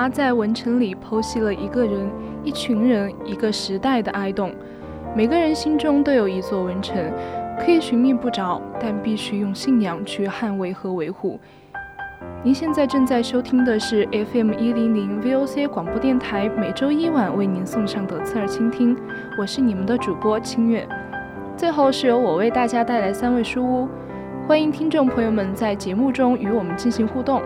他在《文城》里剖析了一个人、一群人、一个时代的哀动。每个人心中都有一座文城，可以寻觅不着，但必须用信仰去捍卫和维护。您现在正在收听的是 FM 一零零 VOC 广播电台，每周一晚为您送上的侧耳倾听，我是你们的主播清月。最后是由我为大家带来三位书屋，欢迎听众朋友们在节目中与我们进行互动。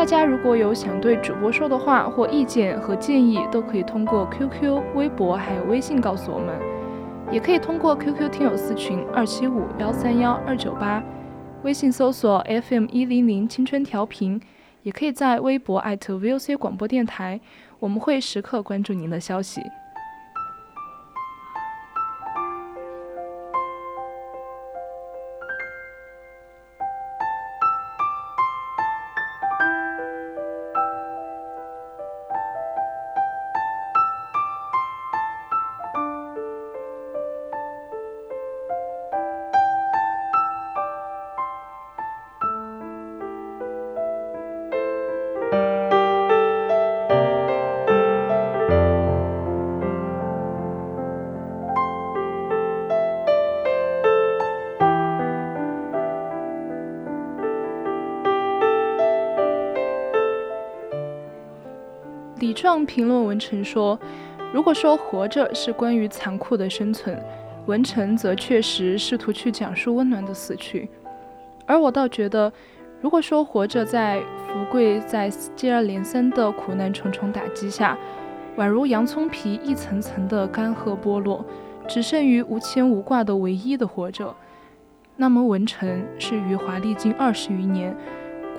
大家如果有想对主播说的话或意见和建议，都可以通过 QQ、微博还有微信告诉我们，也可以通过 QQ 听友私群二七五幺三幺二九八，微信搜索 FM 一零零青春调频，也可以在微博 VOC 广播电台，我们会时刻关注您的消息。李壮评论文成说：“如果说活着是关于残酷的生存，文成则确实试图去讲述温暖的死去。而我倒觉得，如果说活着在福贵在接二连三的苦难重重打击下，宛如洋葱皮一层层的干涸剥落，只剩于无牵无挂的唯一的活着，那么文成是余华历经二十余年。”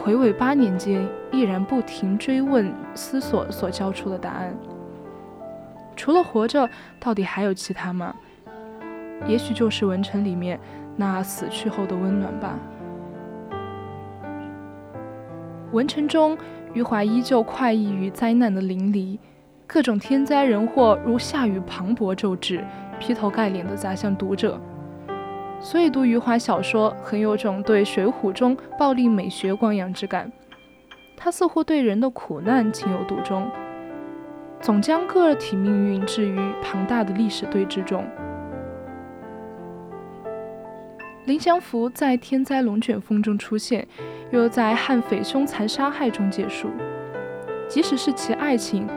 魁伟八年间，依然不停追问、思索所交出的答案。除了活着，到底还有其他吗？也许就是文城里面那死去后的温暖吧。文城中，余华依旧快意于灾难的淋漓，各种天灾人祸如下雨磅礴骤至，劈头盖脸的砸向读者。所以读余华小说，很有种对《水浒》中暴力美学光阳之感。他似乎对人的苦难情有独钟，总将个体命运置于庞大的历史对峙中。林祥福在天灾龙卷风中出现，又在悍匪凶残杀害中结束。即使是其爱情，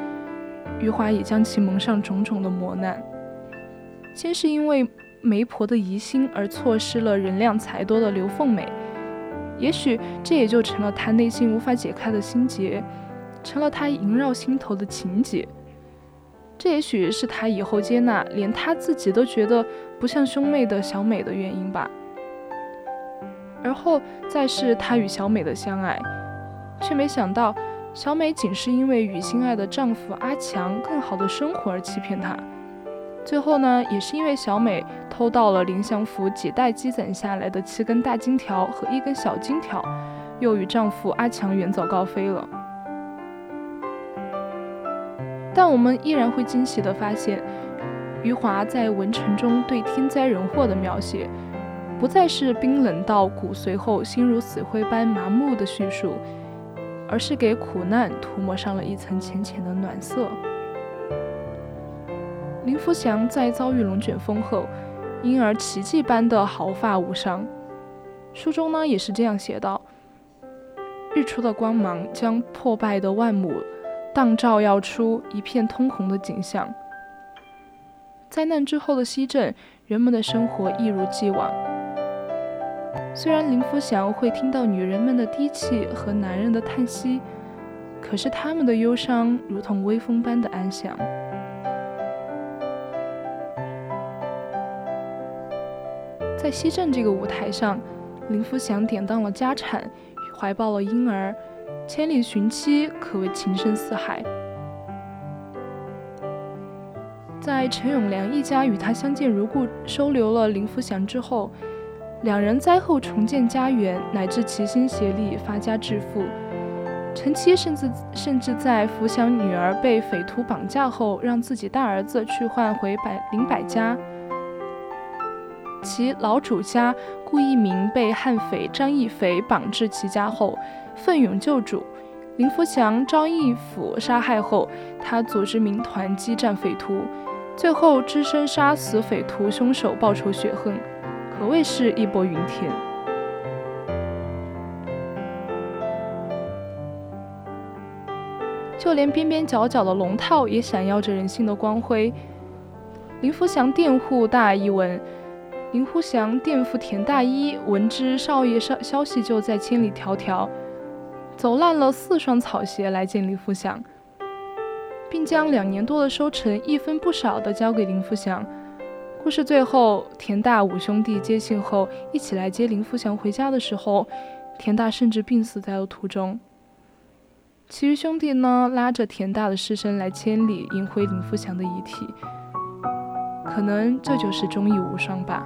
余华也将其蒙上种种的磨难。先是因为。媒婆的疑心而错失了人靓才多的刘凤美，也许这也就成了他内心无法解开的心结，成了他萦绕心头的情结。这也许是他以后接纳连他自己都觉得不像兄妹的小美的原因吧。而后再是他与小美的相爱，却没想到小美仅是因为与心爱的丈夫阿强更好的生活而欺骗他。最后呢，也是因为小美偷到了林祥福几代积攒下来的七根大金条和一根小金条，又与丈夫阿强远走高飞了。但我们依然会惊喜地发现，余华在《文城》中对天灾人祸的描写，不再是冰冷到骨髓后心如死灰般麻木的叙述，而是给苦难涂抹上了一层浅浅的暖色。林福祥在遭遇龙卷风后，因而奇迹般的毫发无伤。书中呢也是这样写道：“日出的光芒将破败的万亩荡照耀出一片通红的景象。灾难之后的西镇，人们的生活一如既往。虽然林福祥会听到女人们的低泣和男人的叹息，可是他们的忧伤如同微风般的安详。在西镇这个舞台上，林福祥典当了家产，怀抱了婴儿，千里寻妻，可谓情深似海。在陈永良一家与他相见如故，收留了林福祥之后，两人灾后重建家园，乃至齐心协力发家致富。陈七甚至甚至在福祥女儿被匪徒绑架后，让自己大儿子去换回百林百家。其老主家顾一鸣被悍匪张义匪绑至其家后，奋勇救主。林福祥、张义府杀害后，他组织民团激战匪徒。最后，只身杀死匪徒凶手，报仇雪恨，可谓是义薄云天。就连边边角角的龙套也闪耀着人性的光辉。林福祥佃户大一文，林福祥垫付田大一闻知少爷消消息，就在千里迢迢走烂了四双草鞋来见林福祥。并将两年多的收成一分不少的交给林福祥。故事最后，田大五兄弟接信后一起来接林福祥回家的时候，田大甚至病死在了途中。其余兄弟呢，拉着田大的尸身来千里迎回林福祥的遗体。可能这就是忠义无双吧。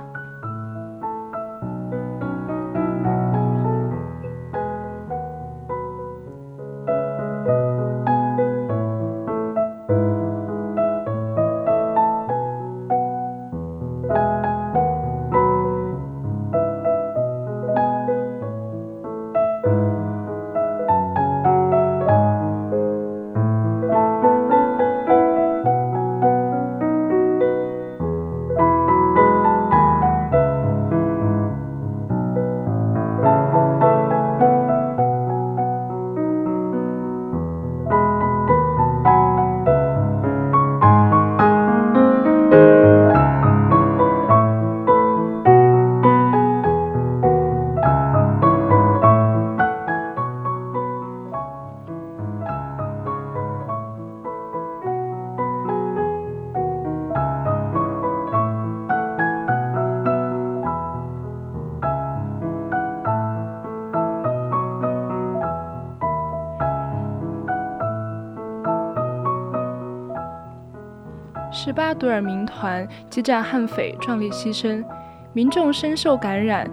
十八独尔民团激战悍匪，壮烈牺牲，民众深受感染，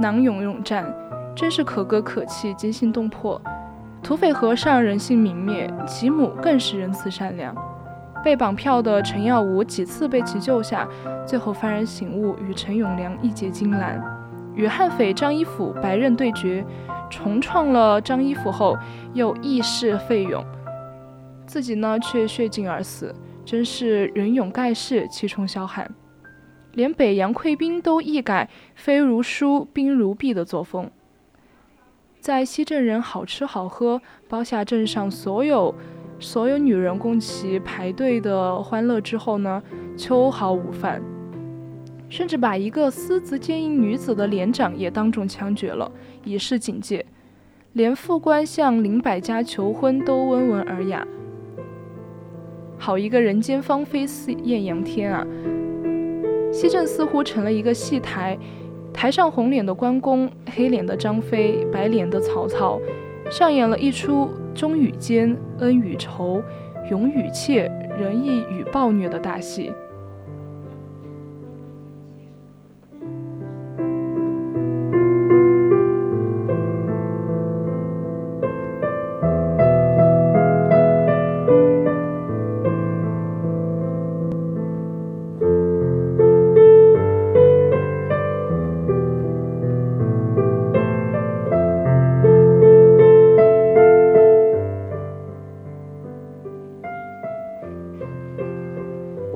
囊勇勇战，真是可歌可泣，惊心动魄。土匪和尚人性泯灭，其母更是仁慈善良。被绑票的陈耀武几次被其救下，最后幡然醒悟，与陈永良义结金兰，与悍匪张一甫白刃对决，重创了张一甫后，又义释费勇，自己呢却血尽而死。真是人勇盖世，气冲霄汉，连北洋溃兵都一改飞如书，兵如壁的作风。在西镇人好吃好喝，包下镇上所有所有女人供其排队的欢乐之后呢，秋毫无犯，甚至把一个私自奸淫女子的连长也当众枪决了，以示警戒。连副官向林百家求婚都温文尔雅。好一个人间芳菲似艳阳天啊！西镇似乎成了一个戏台，台上红脸的关公、黑脸的张飞、白脸的曹操，上演了一出忠与奸、恩与仇、勇与怯、仁义与暴虐的大戏。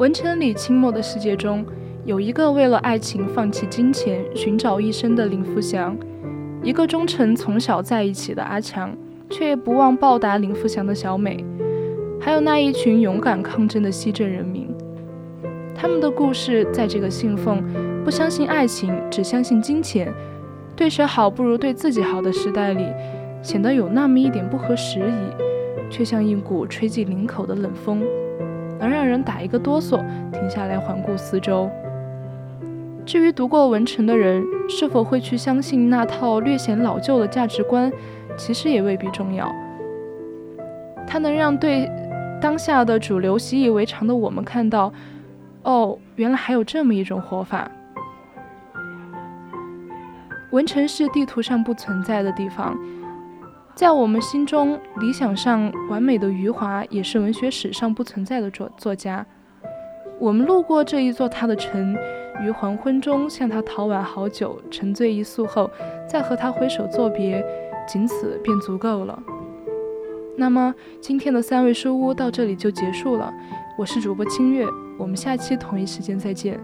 文城里清末的世界中，有一个为了爱情放弃金钱、寻找一生的林福祥，一个忠诚从小在一起的阿强，却不忘报答林福祥的小美，还有那一群勇敢抗争的西镇人民。他们的故事在这个信奉不相信爱情，只相信金钱，对谁好不如对自己好的时代里，显得有那么一点不合时宜，却像一股吹进领口的冷风，能让人打一个哆嗦，停下来环顾四周。至于读过文成的人是否会去相信那套略显老旧的价值观，其实也未必重要。它能让对当下的主流习以为常的我们看到，哦，原来还有这么一种活法。文成是地图上不存在的地方，在我们心中，理想上完美的余华也是文学史上不存在的作作家。我们路过这一座他的城。于黄昏中向他讨碗好酒，沉醉一宿后，再和他挥手作别，仅此便足够了。那么今天的三味书屋到这里就结束了。我是主播清月，我们下期同一时间再见。